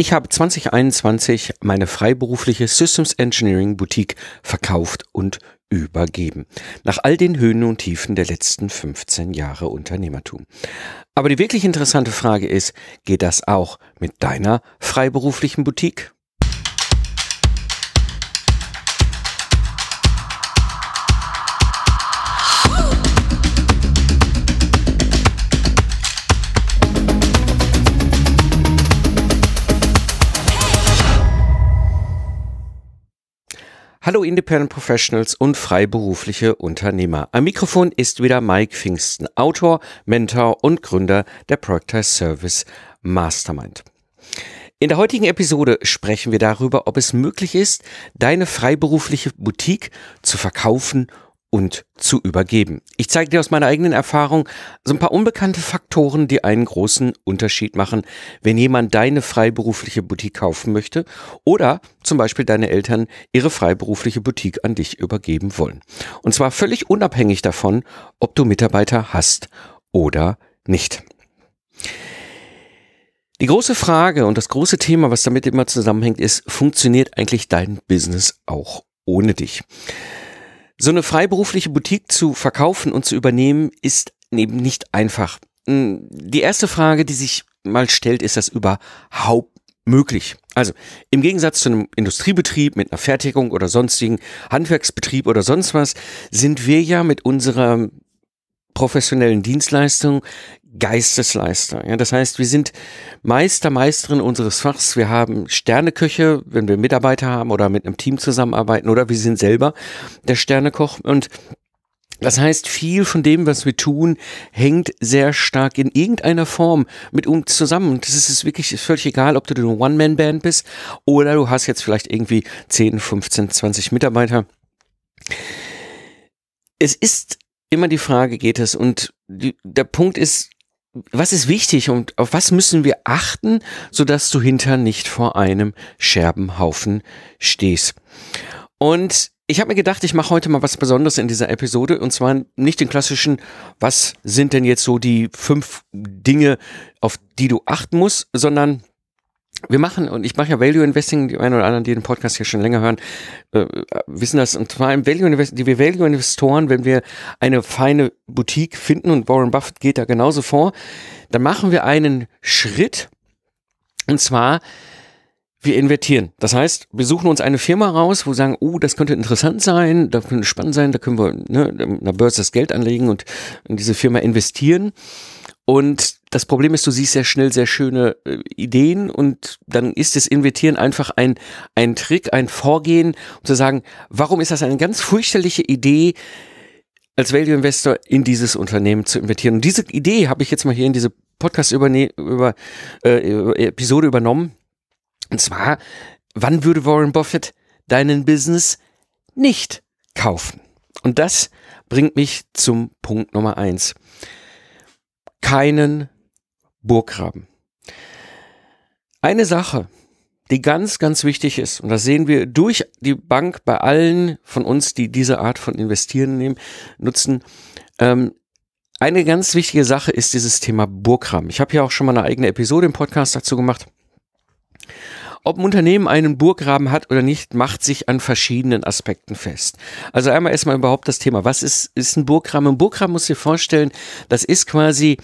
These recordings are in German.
Ich habe 2021 meine freiberufliche Systems Engineering Boutique verkauft und übergeben. Nach all den Höhen und Tiefen der letzten 15 Jahre Unternehmertum. Aber die wirklich interessante Frage ist, geht das auch mit deiner freiberuflichen Boutique? Hallo Independent Professionals und freiberufliche Unternehmer. Am Mikrofon ist wieder Mike Pfingsten, Autor, Mentor und Gründer der Projectize Service Mastermind. In der heutigen Episode sprechen wir darüber, ob es möglich ist, deine freiberufliche Boutique zu verkaufen und zu übergeben. Ich zeige dir aus meiner eigenen Erfahrung so ein paar unbekannte Faktoren, die einen großen Unterschied machen, wenn jemand deine freiberufliche Boutique kaufen möchte oder zum Beispiel deine Eltern ihre freiberufliche Boutique an dich übergeben wollen. Und zwar völlig unabhängig davon, ob du Mitarbeiter hast oder nicht. Die große Frage und das große Thema, was damit immer zusammenhängt, ist, funktioniert eigentlich dein Business auch ohne dich? So eine freiberufliche Boutique zu verkaufen und zu übernehmen, ist eben nicht einfach. Hm, die erste Frage, die sich mal stellt, ist das überhaupt möglich? Also im Gegensatz zu einem Industriebetrieb mit einer Fertigung oder sonstigen Handwerksbetrieb oder sonst was, sind wir ja mit unserer professionellen Dienstleistung Geistesleister. Ja, das heißt, wir sind Meister, Meisterin unseres Fachs. Wir haben Sterneköche, wenn wir Mitarbeiter haben oder mit einem Team zusammenarbeiten oder wir sind selber der Sternekoch und das heißt, viel von dem, was wir tun, hängt sehr stark in irgendeiner Form mit uns zusammen. Und das ist wirklich völlig egal, ob du eine One-Man-Band bist oder du hast jetzt vielleicht irgendwie 10, 15, 20 Mitarbeiter. Es ist immer die Frage, geht es? Und die, der Punkt ist, was ist wichtig und auf was müssen wir achten, sodass du hinter nicht vor einem Scherbenhaufen stehst. Und ich habe mir gedacht, ich mache heute mal was Besonderes in dieser Episode und zwar nicht den klassischen, was sind denn jetzt so die fünf Dinge, auf die du achten musst, sondern wir machen, und ich mache ja Value Investing, die einen oder anderen, die den Podcast hier schon länger hören, äh, wissen das, und zwar im Value Investing, die wir Value Investoren, wenn wir eine feine Boutique finden, und Warren Buffett geht da genauso vor, dann machen wir einen Schritt, und zwar, wir invertieren. Das heißt, wir suchen uns eine Firma raus, wo wir sagen, oh, das könnte interessant sein, da könnte spannend sein, da können wir ne, in der Börse das Geld anlegen und in diese Firma investieren. Und das Problem ist, du siehst sehr schnell sehr schöne äh, Ideen und dann ist das Invertieren einfach ein, ein Trick, ein Vorgehen, um zu sagen, warum ist das eine ganz fürchterliche Idee, als Value Investor in dieses Unternehmen zu invertieren. Und diese Idee habe ich jetzt mal hier in diese Podcast über, über äh, Episode übernommen. Und zwar, wann würde Warren Buffett deinen Business nicht kaufen? Und das bringt mich zum Punkt Nummer eins keinen Burggraben. Eine Sache, die ganz, ganz wichtig ist, und das sehen wir durch die Bank bei allen von uns, die diese Art von Investieren nehmen, nutzen, ähm, eine ganz wichtige Sache ist dieses Thema Burggraben. Ich habe ja auch schon mal eine eigene Episode im Podcast dazu gemacht. Ob ein Unternehmen einen Burggraben hat oder nicht, macht sich an verschiedenen Aspekten fest. Also einmal erstmal überhaupt das Thema, was ist, ist ein Burggraben? Ein Burggraben muss dir vorstellen, das ist quasi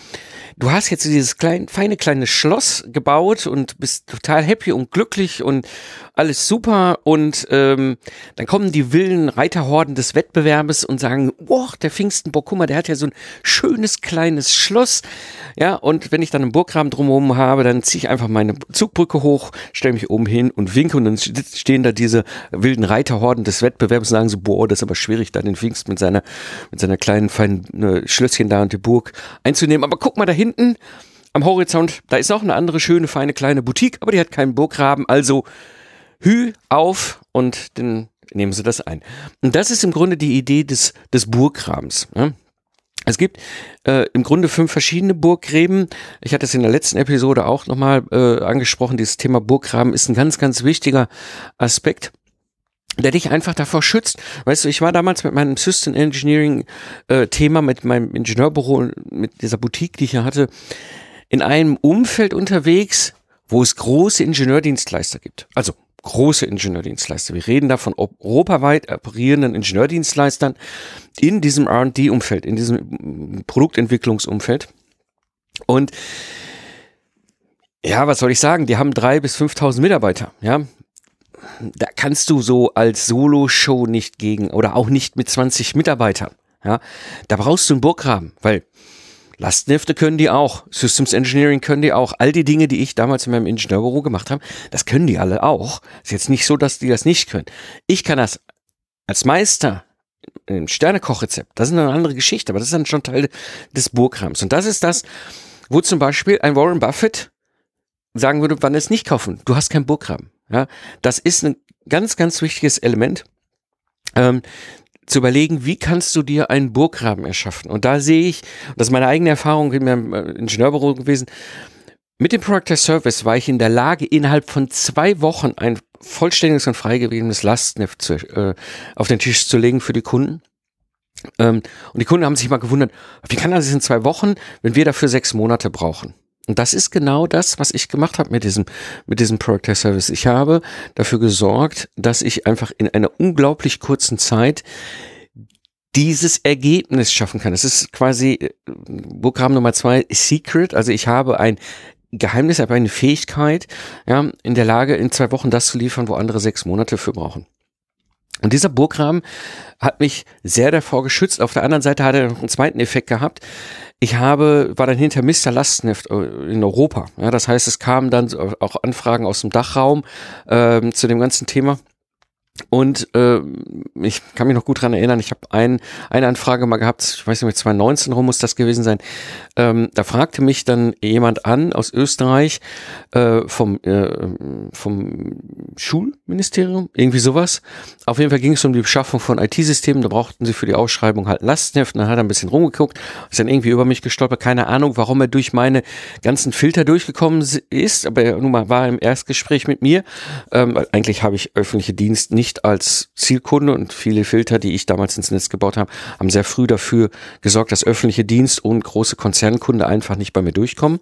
du hast jetzt dieses kleine, feine kleine Schloss gebaut und bist total happy und glücklich und alles super und ähm, dann kommen die wilden Reiterhorden des Wettbewerbes und sagen, boah, der Pfingstenburg, guck mal, der hat ja so ein schönes kleines Schloss, ja, und wenn ich dann einen Burggraben drumherum habe, dann ziehe ich einfach meine Zugbrücke hoch, stelle mich oben hin und winke und dann stehen da diese wilden Reiterhorden des Wettbewerbs und sagen so, boah, das ist aber schwierig, da den Pfingst mit seiner, mit seiner kleinen, feinen ne, Schlösschen da und die Burg einzunehmen, aber guck mal da hinten am Horizont, da ist auch eine andere schöne, feine kleine Boutique, aber die hat keinen Burggraben, also Hü auf und dann nehmen Sie das ein. Und das ist im Grunde die Idee des, des Burggrabens. Ne? Es gibt äh, im Grunde fünf verschiedene Burggräben. Ich hatte es in der letzten Episode auch nochmal äh, angesprochen. Dieses Thema Burggraben ist ein ganz, ganz wichtiger Aspekt der dich einfach davor schützt. Weißt du, ich war damals mit meinem System Engineering äh, Thema, mit meinem Ingenieurbüro, mit dieser Boutique, die ich hier hatte, in einem Umfeld unterwegs, wo es große Ingenieurdienstleister gibt. Also große Ingenieurdienstleister. Wir reden da von europaweit operierenden Ingenieurdienstleistern in diesem R&D-Umfeld, in diesem Produktentwicklungsumfeld. Und ja, was soll ich sagen? Die haben drei bis 5.000 Mitarbeiter. Ja, da kannst du so als Solo-Show nicht gegen oder auch nicht mit 20 Mitarbeitern. Ja, da brauchst du einen Burggraben, weil Lastenhefte können die auch, Systems Engineering können die auch. All die Dinge, die ich damals in meinem Ingenieurbüro gemacht habe, das können die alle auch. Ist jetzt nicht so, dass die das nicht können. Ich kann das als Meister im Sternekochrezept. Das ist eine andere Geschichte, aber das ist dann schon Teil des Burgrams. Und das ist das, wo zum Beispiel ein Warren Buffett sagen würde, wann es nicht kaufen. Du hast kein Burggraben. Ja, das ist ein ganz, ganz wichtiges Element. Ähm, zu überlegen, wie kannst du dir einen Burggraben erschaffen? Und da sehe ich, das ist meine eigene Erfahrung in meinem äh, Ingenieurbüro gewesen, mit dem Product as Service war ich in der Lage, innerhalb von zwei Wochen ein vollständiges und freigegebenes Lastenheft zu, äh, auf den Tisch zu legen für die Kunden. Ähm, und die Kunden haben sich mal gewundert, wie kann das in zwei Wochen, wenn wir dafür sechs Monate brauchen? Und das ist genau das, was ich gemacht habe mit diesem, mit diesem Product Service. Ich habe dafür gesorgt, dass ich einfach in einer unglaublich kurzen Zeit dieses Ergebnis schaffen kann. Es ist quasi äh, Programm Nummer zwei, Secret. Also ich habe ein Geheimnis, aber eine Fähigkeit, ja, in der Lage, in zwei Wochen das zu liefern, wo andere sechs Monate für brauchen. Und dieser Burgrahmen hat mich sehr davor geschützt. Auf der anderen Seite hat er noch einen zweiten Effekt gehabt. Ich habe, war dann hinter Mr. Lastenheft äh, in Europa. Ja, das heißt, es kamen dann auch Anfragen aus dem Dachraum ähm, zu dem ganzen Thema. Und äh, ich kann mich noch gut dran erinnern, ich habe ein, eine Anfrage mal gehabt, ich weiß nicht mehr, 2019 rum muss das gewesen sein. Ähm, da fragte mich dann jemand an aus Österreich äh, vom, äh, vom Schulministerium, irgendwie sowas. Auf jeden Fall ging es um die Beschaffung von IT-Systemen, da brauchten sie für die Ausschreibung halt Lastenheft. Dann hat er ein bisschen rumgeguckt, ist dann irgendwie über mich gestolpert, keine Ahnung, warum er durch meine ganzen Filter durchgekommen ist, aber er nun mal war im Erstgespräch mit mir. Ähm, eigentlich habe ich öffentliche Dienst nicht nicht als Zielkunde und viele Filter, die ich damals ins Netz gebaut habe, haben sehr früh dafür gesorgt, dass öffentliche Dienst und große Konzernkunde einfach nicht bei mir durchkommen.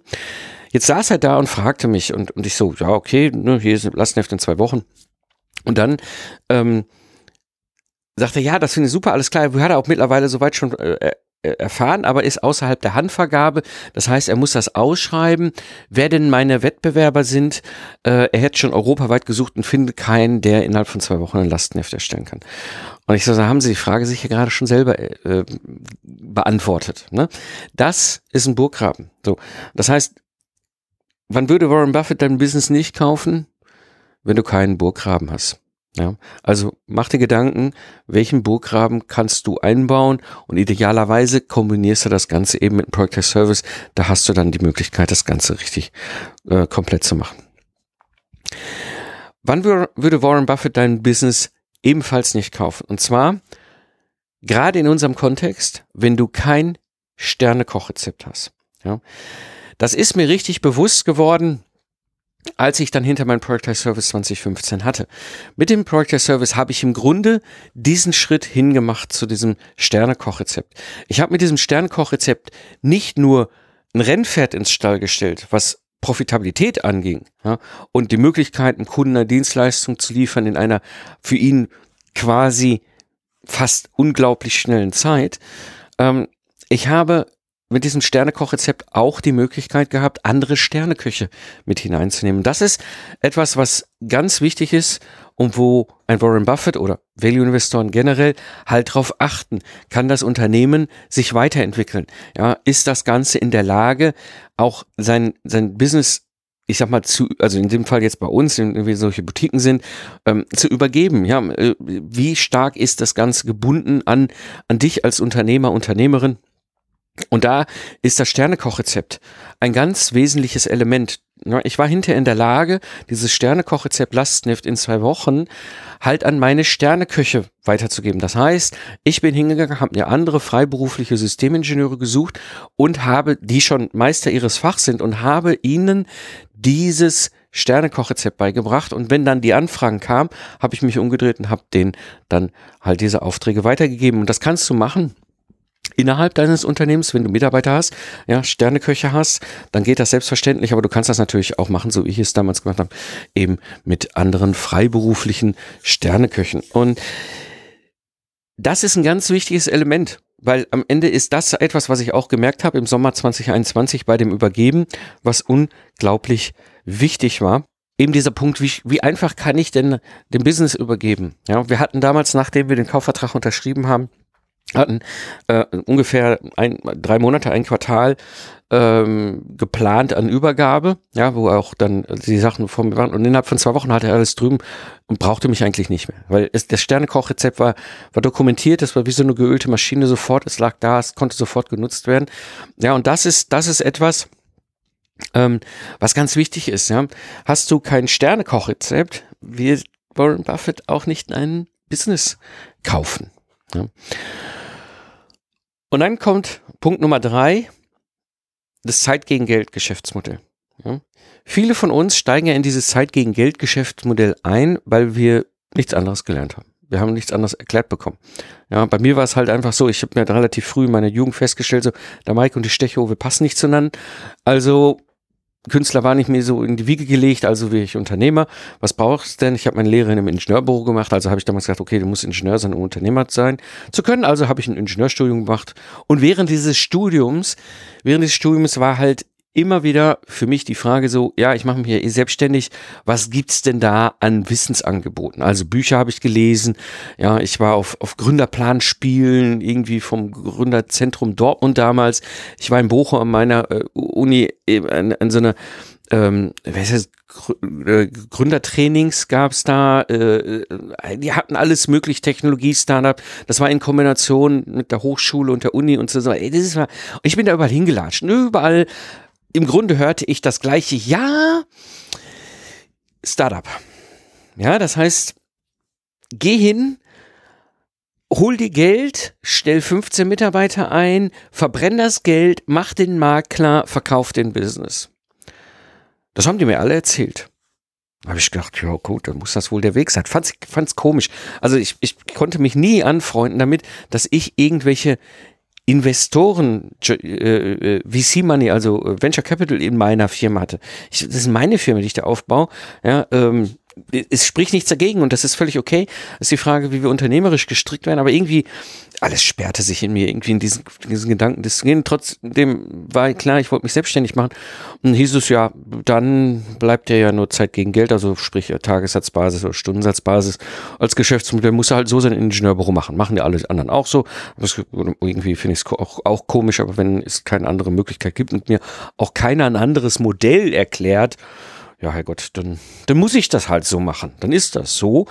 Jetzt saß er da und fragte mich und, und ich so, ja, okay, ne, hier ist Lastenheft in zwei Wochen. Und dann ähm, sagte er, ja, das finde ich super, alles klar. Er hat auch mittlerweile soweit schon äh, erfahren, aber ist außerhalb der Handvergabe. Das heißt, er muss das ausschreiben, wer denn meine Wettbewerber sind. Äh, er hätte schon europaweit gesucht und findet keinen, der innerhalb von zwei Wochen ein Lastenheft erstellen kann. Und ich so, haben Sie die Frage sich ja gerade schon selber äh, beantwortet. Ne? Das ist ein Burggraben. So, das heißt, wann würde Warren Buffett dein Business nicht kaufen, wenn du keinen Burggraben hast? Ja, also mach dir Gedanken, welchen Burggraben kannst du einbauen und idealerweise kombinierst du das Ganze eben mit einem Project as Service. Da hast du dann die Möglichkeit, das Ganze richtig äh, komplett zu machen. Wann würde Warren Buffett dein Business ebenfalls nicht kaufen? Und zwar gerade in unserem Kontext, wenn du kein Sternekochrezept hast. Ja, das ist mir richtig bewusst geworden als ich dann hinter meinem Project Service 2015 hatte. Mit dem Project Service habe ich im Grunde diesen Schritt hingemacht zu diesem Sternekochrezept. Ich habe mit diesem Sternekochrezept nicht nur ein Rennpferd ins Stall gestellt, was Profitabilität anging ja, und die Möglichkeit, einem Kunden eine Dienstleistung zu liefern in einer für ihn quasi fast unglaublich schnellen Zeit. Ähm, ich habe mit diesem Sternekochrezept auch die Möglichkeit gehabt, andere Sterneköche mit hineinzunehmen. Das ist etwas, was ganz wichtig ist und wo ein Warren Buffett oder Value-Investoren generell halt drauf achten. Kann das Unternehmen sich weiterentwickeln? Ja, ist das Ganze in der Lage, auch sein, sein Business ich sag mal, zu, also in dem Fall jetzt bei uns, wenn wir solche Boutiquen sind, ähm, zu übergeben. Ja, äh, wie stark ist das Ganze gebunden an, an dich als Unternehmer, Unternehmerin? Und da ist das Sternekochrezept ein ganz wesentliches Element. Ich war hinterher in der Lage, dieses Sternekochrezept Lastnift in zwei Wochen halt an meine Sterneköche weiterzugeben. Das heißt, ich bin hingegangen, habe mir andere freiberufliche Systemingenieure gesucht und habe, die schon Meister ihres Fachs sind und habe ihnen dieses Sternekochrezept beigebracht. Und wenn dann die Anfragen kamen, habe ich mich umgedreht und habe denen dann halt diese Aufträge weitergegeben. Und das kannst du machen innerhalb deines Unternehmens, wenn du Mitarbeiter hast, ja, Sterneköche hast, dann geht das selbstverständlich, aber du kannst das natürlich auch machen, so wie ich es damals gemacht habe, eben mit anderen freiberuflichen Sterneköchen. Und das ist ein ganz wichtiges Element, weil am Ende ist das etwas, was ich auch gemerkt habe im Sommer 2021 bei dem Übergeben, was unglaublich wichtig war. Eben dieser Punkt, wie, wie einfach kann ich denn den Business übergeben? Ja, wir hatten damals, nachdem wir den Kaufvertrag unterschrieben haben, hatten äh, ungefähr ein, drei Monate, ein Quartal ähm, geplant an Übergabe, ja, wo auch dann die Sachen vor mir waren. Und innerhalb von zwei Wochen hatte er alles drüben und brauchte mich eigentlich nicht mehr. Weil es, das Sternekochrezept war, war dokumentiert, das war wie so eine geölte Maschine sofort, es lag da, es konnte sofort genutzt werden. Ja, und das ist, das ist etwas, ähm, was ganz wichtig ist, ja. Hast du kein Sternekochrezept, wird Warren Buffett auch nicht ein Business kaufen. Ja. Und dann kommt Punkt Nummer drei, das Zeit gegen Geld Geschäftsmodell. Ja. Viele von uns steigen ja in dieses Zeit gegen Geld Geschäftsmodell ein, weil wir nichts anderes gelernt haben. Wir haben nichts anderes erklärt bekommen. Ja, bei mir war es halt einfach so, ich habe mir relativ früh in meiner Jugend festgestellt, so, der Mike und die Stechowe passen nicht zueinander. Also Künstler war nicht mehr so in die Wiege gelegt, also wie ich Unternehmer. Was brauchst du denn? Ich habe meine Lehre in einem Ingenieurbüro gemacht, also habe ich damals gesagt, okay, du musst Ingenieur sein, um Unternehmer sein zu können. Also habe ich ein Ingenieurstudium gemacht. Und während dieses Studiums, während des Studiums war halt immer wieder für mich die Frage so, ja, ich mache mich ja eh selbstständig, was gibt's denn da an Wissensangeboten? Also Bücher habe ich gelesen, ja, ich war auf, auf Gründerplanspielen, irgendwie vom Gründerzentrum Dortmund damals. Ich war in Bochum an meiner äh, Uni äh, an, an so einer ähm, heißt, äh, Gründertrainings gab's da, äh, die hatten alles möglich, Technologie-Startup, das war in Kombination mit der Hochschule und der Uni und so. Das ich bin da überall hingelatscht, überall im Grunde hörte ich das gleiche, ja, Startup. Ja, das heißt, geh hin, hol dir Geld, stell 15 Mitarbeiter ein, verbrenn das Geld, mach den Markt klar, verkauf den Business. Das haben die mir alle erzählt. Habe ich gedacht, ja gut, dann muss das wohl der Weg sein. Fand's, fand's komisch. Also ich, ich konnte mich nie anfreunden damit, dass ich irgendwelche Investoren, äh, äh VC Money, also äh, Venture Capital in meiner Firma hatte. Ich, das ist meine Firma, die ich da aufbaue. Ja, ähm, es spricht nichts dagegen und das ist völlig okay. Das ist die Frage, wie wir unternehmerisch gestrickt werden, aber irgendwie alles sperrte sich in mir irgendwie in diesen, diesen Gedanken gehen. Trotzdem war klar, ich wollte mich selbstständig machen. Und hieß es ja, dann bleibt ja nur Zeit gegen Geld, also sprich Tagessatzbasis oder Stundensatzbasis. Als Geschäftsmodell muss er halt so sein Ingenieurbüro machen. Machen ja alle anderen auch so. Das, irgendwie finde ich es auch, auch komisch, aber wenn es keine andere Möglichkeit gibt und mir auch keiner ein anderes Modell erklärt, ja, Herrgott, dann, dann muss ich das halt so machen. Dann ist das so.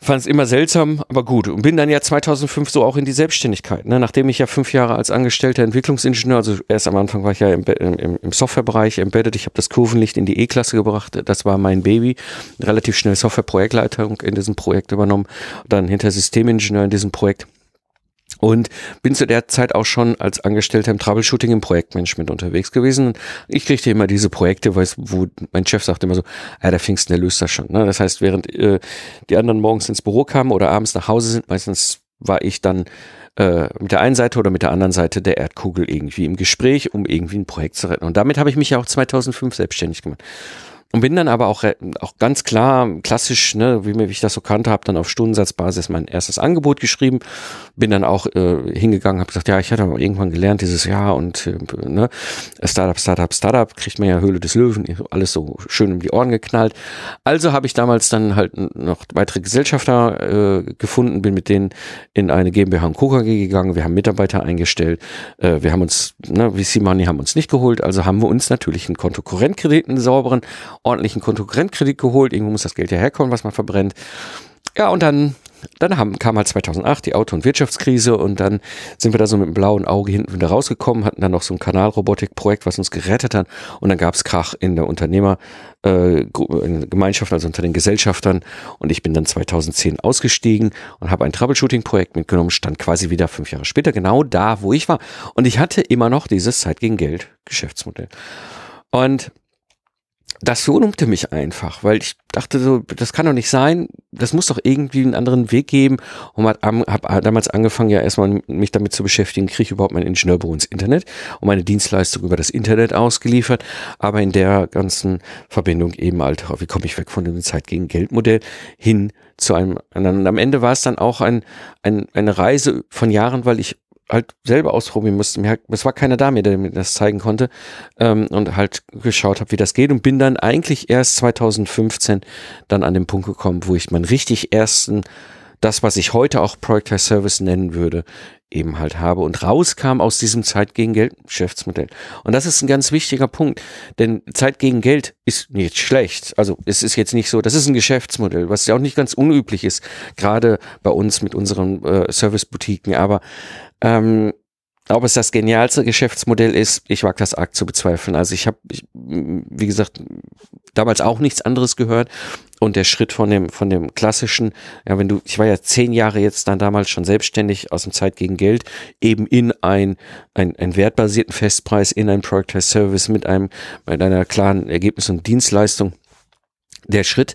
Fand es immer seltsam, aber gut. Und bin dann ja 2005 so auch in die Selbstständigkeit. Ne? Nachdem ich ja fünf Jahre als angestellter Entwicklungsingenieur, also erst am Anfang war ich ja im, im, im Softwarebereich embedded, ich habe das Kurvenlicht in die E-Klasse gebracht, das war mein Baby. Relativ schnell Softwareprojektleitung in diesem Projekt übernommen, dann hinter Systemingenieur in diesem Projekt und bin zu der Zeit auch schon als Angestellter im Troubleshooting im Projektmanagement unterwegs gewesen. Ich kriegte immer diese Projekte, wo mein Chef sagte immer so, ja, der Pfingsten, der löst das schon. Ne? Das heißt, während äh, die anderen morgens ins Büro kamen oder abends nach Hause sind, meistens war ich dann äh, mit der einen Seite oder mit der anderen Seite der Erdkugel irgendwie im Gespräch, um irgendwie ein Projekt zu retten. Und damit habe ich mich ja auch 2005 selbstständig gemacht. Und bin dann aber auch, auch ganz klar, klassisch, ne, wie, wie ich das so kannte, habe dann auf Stundensatzbasis mein erstes Angebot geschrieben, bin dann auch äh, hingegangen, habe gesagt, ja, ich hatte aber irgendwann gelernt dieses Jahr und äh, ne, Startup, Startup, Startup, kriegt man ja Höhle des Löwen, alles so schön um die Ohren geknallt. Also habe ich damals dann halt noch weitere Gesellschafter äh, gefunden, bin mit denen in eine GmbH und KKG gegangen, wir haben Mitarbeiter eingestellt, äh, wir haben uns, ne, VC Money haben uns nicht geholt, also haben wir uns natürlich einen Kontokorrentkredit, einen sauberen ordentlichen Kontokorrentkredit geholt. Irgendwo muss das Geld ja herkommen, was man verbrennt. Ja, und dann, dann haben, kam halt 2008 die Auto- und Wirtschaftskrise und dann sind wir da so mit dem blauen Auge hinten wieder rausgekommen, hatten dann noch so ein Kanalrobotikprojekt, was uns gerettet hat und dann gab es Krach in der Unternehmer, äh, also unter den Gesellschaftern und ich bin dann 2010 ausgestiegen und habe ein Troubleshooting-Projekt mitgenommen, stand quasi wieder fünf Jahre später genau da, wo ich war und ich hatte immer noch dieses Zeit gegen Geld Geschäftsmodell. Und das verunrumte mich einfach, weil ich dachte so, das kann doch nicht sein, das muss doch irgendwie einen anderen Weg geben und habe hab damals angefangen ja erstmal mich damit zu beschäftigen, kriege ich überhaupt mein Ingenieurbüro ins Internet und meine Dienstleistung über das Internet ausgeliefert, aber in der ganzen Verbindung eben halt, wie komme ich weg von dem Zeit gegen Geld hin zu einem anderen. Und am Ende war es dann auch ein, ein, eine Reise von Jahren, weil ich halt selber ausprobieren musste. Mir, es war keiner da, mir, der mir das zeigen konnte ähm, und halt geschaut habe, wie das geht und bin dann eigentlich erst 2015 dann an den Punkt gekommen, wo ich meinen richtig ersten, das, was ich heute auch Project as Service nennen würde, eben halt habe und rauskam aus diesem Zeit gegen Geld Geschäftsmodell. Und das ist ein ganz wichtiger Punkt, denn Zeit gegen Geld ist nicht schlecht. Also es ist jetzt nicht so, das ist ein Geschäftsmodell, was ja auch nicht ganz unüblich ist, gerade bei uns mit unseren äh, Service-Boutiquen, aber ähm, ob es das genialste Geschäftsmodell ist, ich wage das arg zu bezweifeln. Also ich habe, wie gesagt, damals auch nichts anderes gehört. Und der Schritt von dem, von dem klassischen, ja, wenn du, ich war ja zehn Jahre jetzt dann damals schon selbstständig aus dem Zeit gegen Geld, eben in ein, ein, ein wertbasierten Festpreis, in ein Product as Service mit einem, mit einer klaren Ergebnis und Dienstleistung. Der Schritt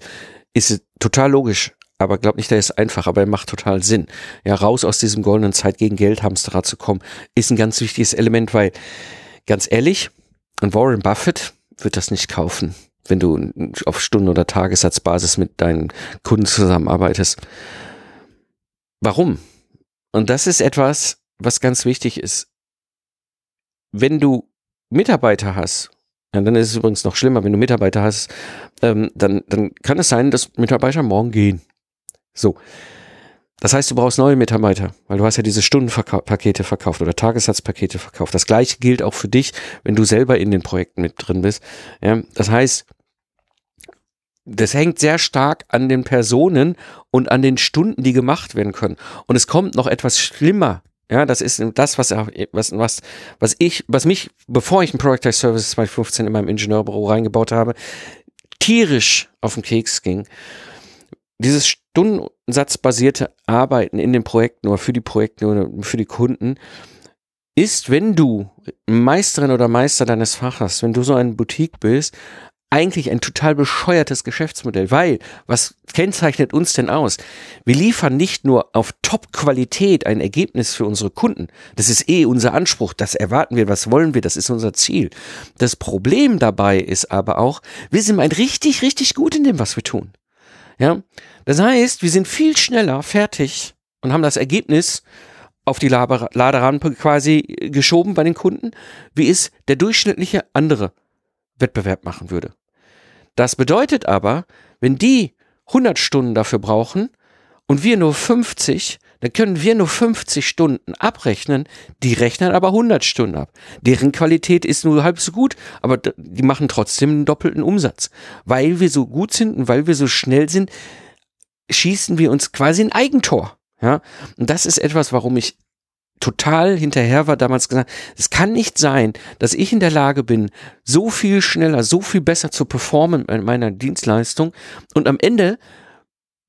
ist total logisch aber glaub nicht, der ist einfach, aber er macht total Sinn. Ja, raus aus diesem goldenen Zeit gegen Geld Hamsterrad zu kommen, ist ein ganz wichtiges Element, weil ganz ehrlich, und Warren Buffett wird das nicht kaufen, wenn du auf Stunden- oder Tagessatzbasis mit deinen Kunden zusammenarbeitest. Warum? Und das ist etwas, was ganz wichtig ist. Wenn du Mitarbeiter hast, ja, dann ist es übrigens noch schlimmer, wenn du Mitarbeiter hast, ähm, dann, dann kann es sein, dass Mitarbeiter morgen gehen. So. Das heißt, du brauchst neue Mitarbeiter, weil du hast ja diese Stundenpakete verkauft oder Tagessatzpakete verkauft. Das gleiche gilt auch für dich, wenn du selber in den Projekten mit drin bist. Ja, das heißt, das hängt sehr stark an den Personen und an den Stunden, die gemacht werden können. Und es kommt noch etwas schlimmer. Ja, das ist das, was, was, was, was ich, was mich, bevor ich ein Product Service 2015 in meinem Ingenieurbüro reingebaut habe, tierisch auf den Keks ging dieses stundensatzbasierte Arbeiten in den Projekten oder für die Projekte oder für die Kunden ist, wenn du Meisterin oder Meister deines Faches, wenn du so ein Boutique bist, eigentlich ein total bescheuertes Geschäftsmodell, weil was kennzeichnet uns denn aus? Wir liefern nicht nur auf Top-Qualität ein Ergebnis für unsere Kunden. Das ist eh unser Anspruch, das erwarten wir, was wollen wir, das ist unser Ziel. Das Problem dabei ist aber auch, wir sind ein richtig, richtig gut in dem, was wir tun. Ja, das heißt, wir sind viel schneller fertig und haben das Ergebnis auf die Laderampe quasi geschoben bei den Kunden, wie es der durchschnittliche andere Wettbewerb machen würde. Das bedeutet aber, wenn die 100 Stunden dafür brauchen und wir nur 50, dann können wir nur 50 Stunden abrechnen, die rechnen aber 100 Stunden ab. Deren Qualität ist nur halb so gut, aber die machen trotzdem einen doppelten Umsatz. Weil wir so gut sind und weil wir so schnell sind, schießen wir uns quasi ein Eigentor. Ja, und das ist etwas, warum ich total hinterher war damals gesagt, es kann nicht sein, dass ich in der Lage bin, so viel schneller, so viel besser zu performen in meiner Dienstleistung und am Ende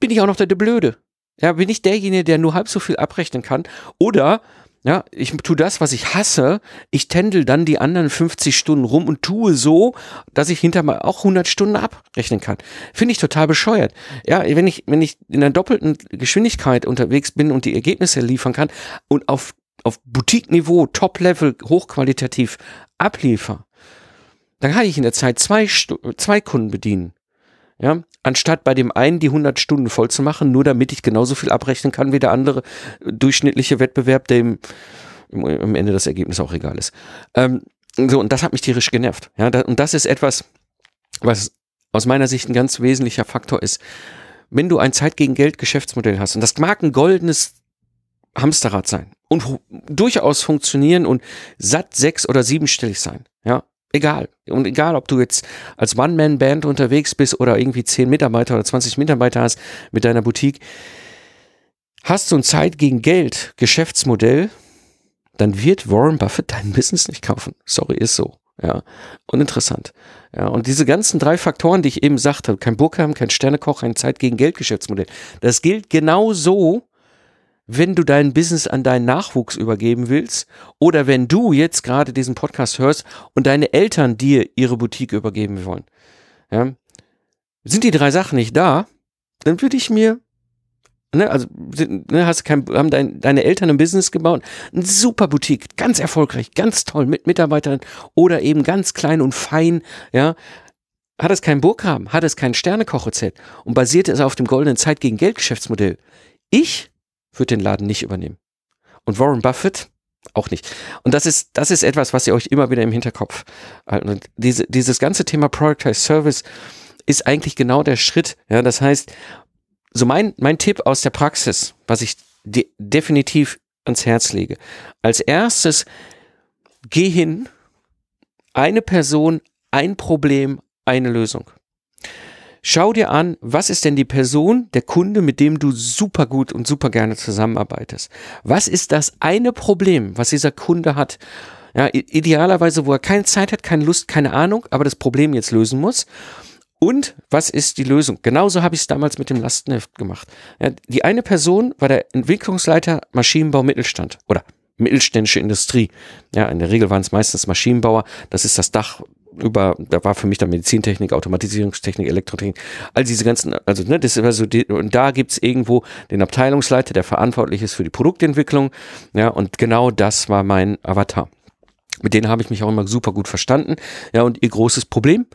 bin ich auch noch der, Blöde. Ja, bin ich derjenige, der nur halb so viel abrechnen kann oder ja, ich tue das, was ich hasse. Ich tändel dann die anderen 50 Stunden rum und tue so, dass ich hinterher auch 100 Stunden abrechnen kann. Finde ich total bescheuert. Ja, wenn ich, wenn ich in einer doppelten Geschwindigkeit unterwegs bin und die Ergebnisse liefern kann und auf, auf Boutique-Niveau, Top-Level, hochqualitativ abliefer, dann kann ich in der Zeit zwei, zwei Kunden bedienen. Ja, anstatt bei dem einen die 100 Stunden voll zu machen, nur damit ich genauso viel abrechnen kann wie der andere durchschnittliche Wettbewerb, dem am Ende das Ergebnis auch egal ist. Ähm, so, und das hat mich tierisch genervt. Ja, da, und das ist etwas, was aus meiner Sicht ein ganz wesentlicher Faktor ist. Wenn du ein Zeit gegen Geld Geschäftsmodell hast, und das mag ein goldenes Hamsterrad sein und durchaus funktionieren und satt sechs oder siebenstellig sein, ja, Egal. Und egal, ob du jetzt als One-Man-Band unterwegs bist oder irgendwie 10 Mitarbeiter oder 20 Mitarbeiter hast mit deiner Boutique, hast du ein Zeit gegen Geld Geschäftsmodell, dann wird Warren Buffett dein Business nicht kaufen. Sorry, ist so. Ja, uninteressant. Ja, und diese ganzen drei Faktoren, die ich eben sagte, kein Burkheim, kein Sternekoch, ein Zeit gegen Geld Geschäftsmodell, das gilt genau so wenn du dein Business an deinen Nachwuchs übergeben willst oder wenn du jetzt gerade diesen Podcast hörst und deine Eltern dir ihre Boutique übergeben wollen. ja, sind die drei Sachen nicht da, dann würde ich mir Ne, also ne, hast kein, haben dein, deine Eltern ein Business gebaut, ein super Boutique, ganz erfolgreich, ganz toll mit Mitarbeitern oder eben ganz klein und fein, ja, hat es keinen Burggraben, hat es kein Sternekochrezept und basiert es auf dem goldenen Zeit gegen Geld Geschäftsmodell. Ich würde den Laden nicht übernehmen. Und Warren Buffett auch nicht. Und das ist, das ist etwas, was ihr euch immer wieder im Hinterkopf halten. Und diese, dieses ganze Thema Productized Service ist eigentlich genau der Schritt. Ja, das heißt, so mein, mein Tipp aus der Praxis, was ich de definitiv ans Herz lege. Als erstes, geh hin, eine Person, ein Problem, eine Lösung. Schau dir an, was ist denn die Person, der Kunde, mit dem du super gut und super gerne zusammenarbeitest. Was ist das eine Problem, was dieser Kunde hat? Ja, idealerweise, wo er keine Zeit hat, keine Lust, keine Ahnung, aber das Problem jetzt lösen muss. Und was ist die Lösung? Genauso habe ich es damals mit dem Lastenheft gemacht. Ja, die eine Person war der Entwicklungsleiter Maschinenbau Mittelstand oder mittelständische Industrie. Ja, in der Regel waren es meistens Maschinenbauer. Das ist das Dach über, da war für mich dann Medizintechnik, Automatisierungstechnik, Elektrotechnik, all diese ganzen, also ne, das ist also die, und da gibt's irgendwo den Abteilungsleiter, der verantwortlich ist für die Produktentwicklung. Ja, und genau das war mein Avatar. Mit denen habe ich mich auch immer super gut verstanden. Ja, und ihr großes Problem,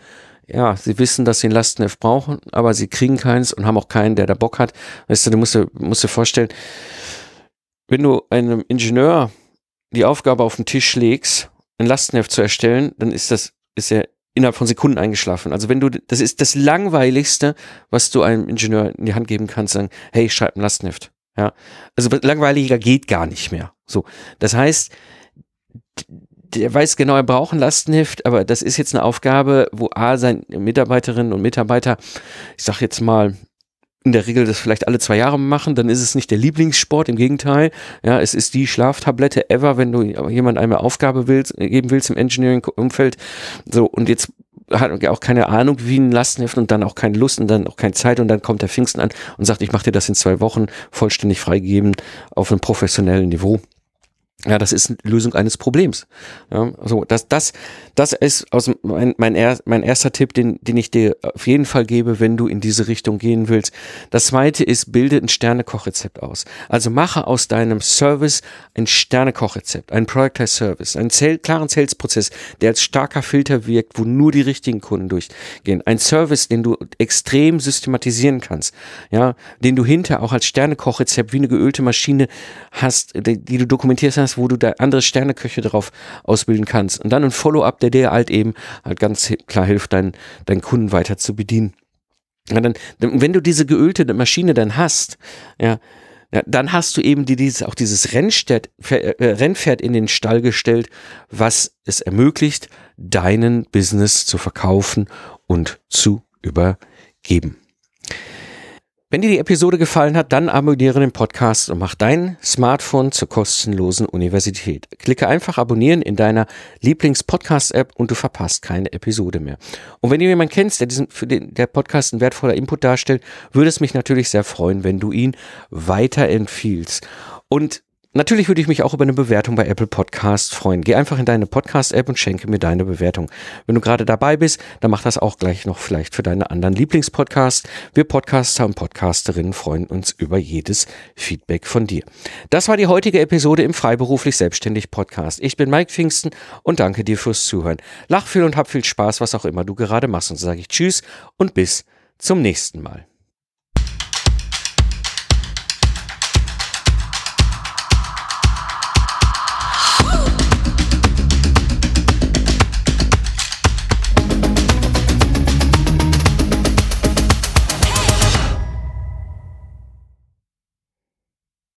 ja, sie wissen, dass sie ein Lastenheft brauchen, aber sie kriegen keins und haben auch keinen, der da Bock hat. Weißt du, du musst dir, musst dir vorstellen, wenn du einem Ingenieur die Aufgabe auf den Tisch legst, ein Lastenheft zu erstellen, dann ist das, ist er innerhalb von Sekunden eingeschlafen. Also wenn du, das ist das langweiligste, was du einem Ingenieur in die Hand geben kannst, sagen, hey, schreib ein Lastenheft. Ja. Also langweiliger geht gar nicht mehr. So. Das heißt, der weiß genau, er braucht ein Lastenheft, aber das ist jetzt eine Aufgabe, wo A, seine Mitarbeiterinnen und Mitarbeiter, ich sag jetzt mal, in der Regel das vielleicht alle zwei Jahre machen, dann ist es nicht der Lieblingssport, im Gegenteil. Ja, es ist die Schlaftablette ever, wenn du jemand eine Aufgabe willst, geben willst im Engineering-Umfeld. So, und jetzt hat er auch keine Ahnung, wie ein Lastenheft und dann auch keine Lust und dann auch keine Zeit und dann kommt der Pfingsten an und sagt, ich mache dir das in zwei Wochen vollständig freigegeben auf einem professionellen Niveau. Ja, das ist eine Lösung eines Problems. Ja, also das, das, das ist aus mein, mein, er, mein erster Tipp, den, den ich dir auf jeden Fall gebe, wenn du in diese Richtung gehen willst. Das zweite ist, bilde ein Sternekochrezept aus. Also mache aus deinem Service ein Sternekochrezept, ein Productized Service, einen Sale, klaren Sales-Prozess, der als starker Filter wirkt, wo nur die richtigen Kunden durchgehen. Ein Service, den du extrem systematisieren kannst, ja, den du hinter auch als Sternekochrezept wie eine geölte Maschine hast, die, die du dokumentierst wo du da andere Sterneköche drauf ausbilden kannst. Und dann ein Follow-up, der dir halt eben halt ganz klar hilft, deinen, deinen Kunden weiter zu bedienen. Ja, dann, wenn du diese geölte Maschine dann hast, ja, ja, dann hast du eben die, dieses, auch dieses Rennpferd, äh, Rennpferd in den Stall gestellt, was es ermöglicht, deinen Business zu verkaufen und zu übergeben. Wenn dir die Episode gefallen hat, dann abonniere den Podcast und mach dein Smartphone zur kostenlosen Universität. Klicke einfach abonnieren in deiner Lieblings-Podcast-App und du verpasst keine Episode mehr. Und wenn du jemanden kennst, der diesen, für den der Podcast ein wertvoller Input darstellt, würde es mich natürlich sehr freuen, wenn du ihn weiterempfiehlst. Und Natürlich würde ich mich auch über eine Bewertung bei Apple Podcast freuen. Geh einfach in deine Podcast-App und schenke mir deine Bewertung. Wenn du gerade dabei bist, dann mach das auch gleich noch vielleicht für deine anderen Lieblingspodcasts. Wir Podcaster und Podcasterinnen freuen uns über jedes Feedback von dir. Das war die heutige Episode im Freiberuflich Selbstständig Podcast. Ich bin Mike Pfingsten und danke dir fürs Zuhören. Lach viel und hab viel Spaß, was auch immer du gerade machst. Und so sage ich Tschüss und bis zum nächsten Mal.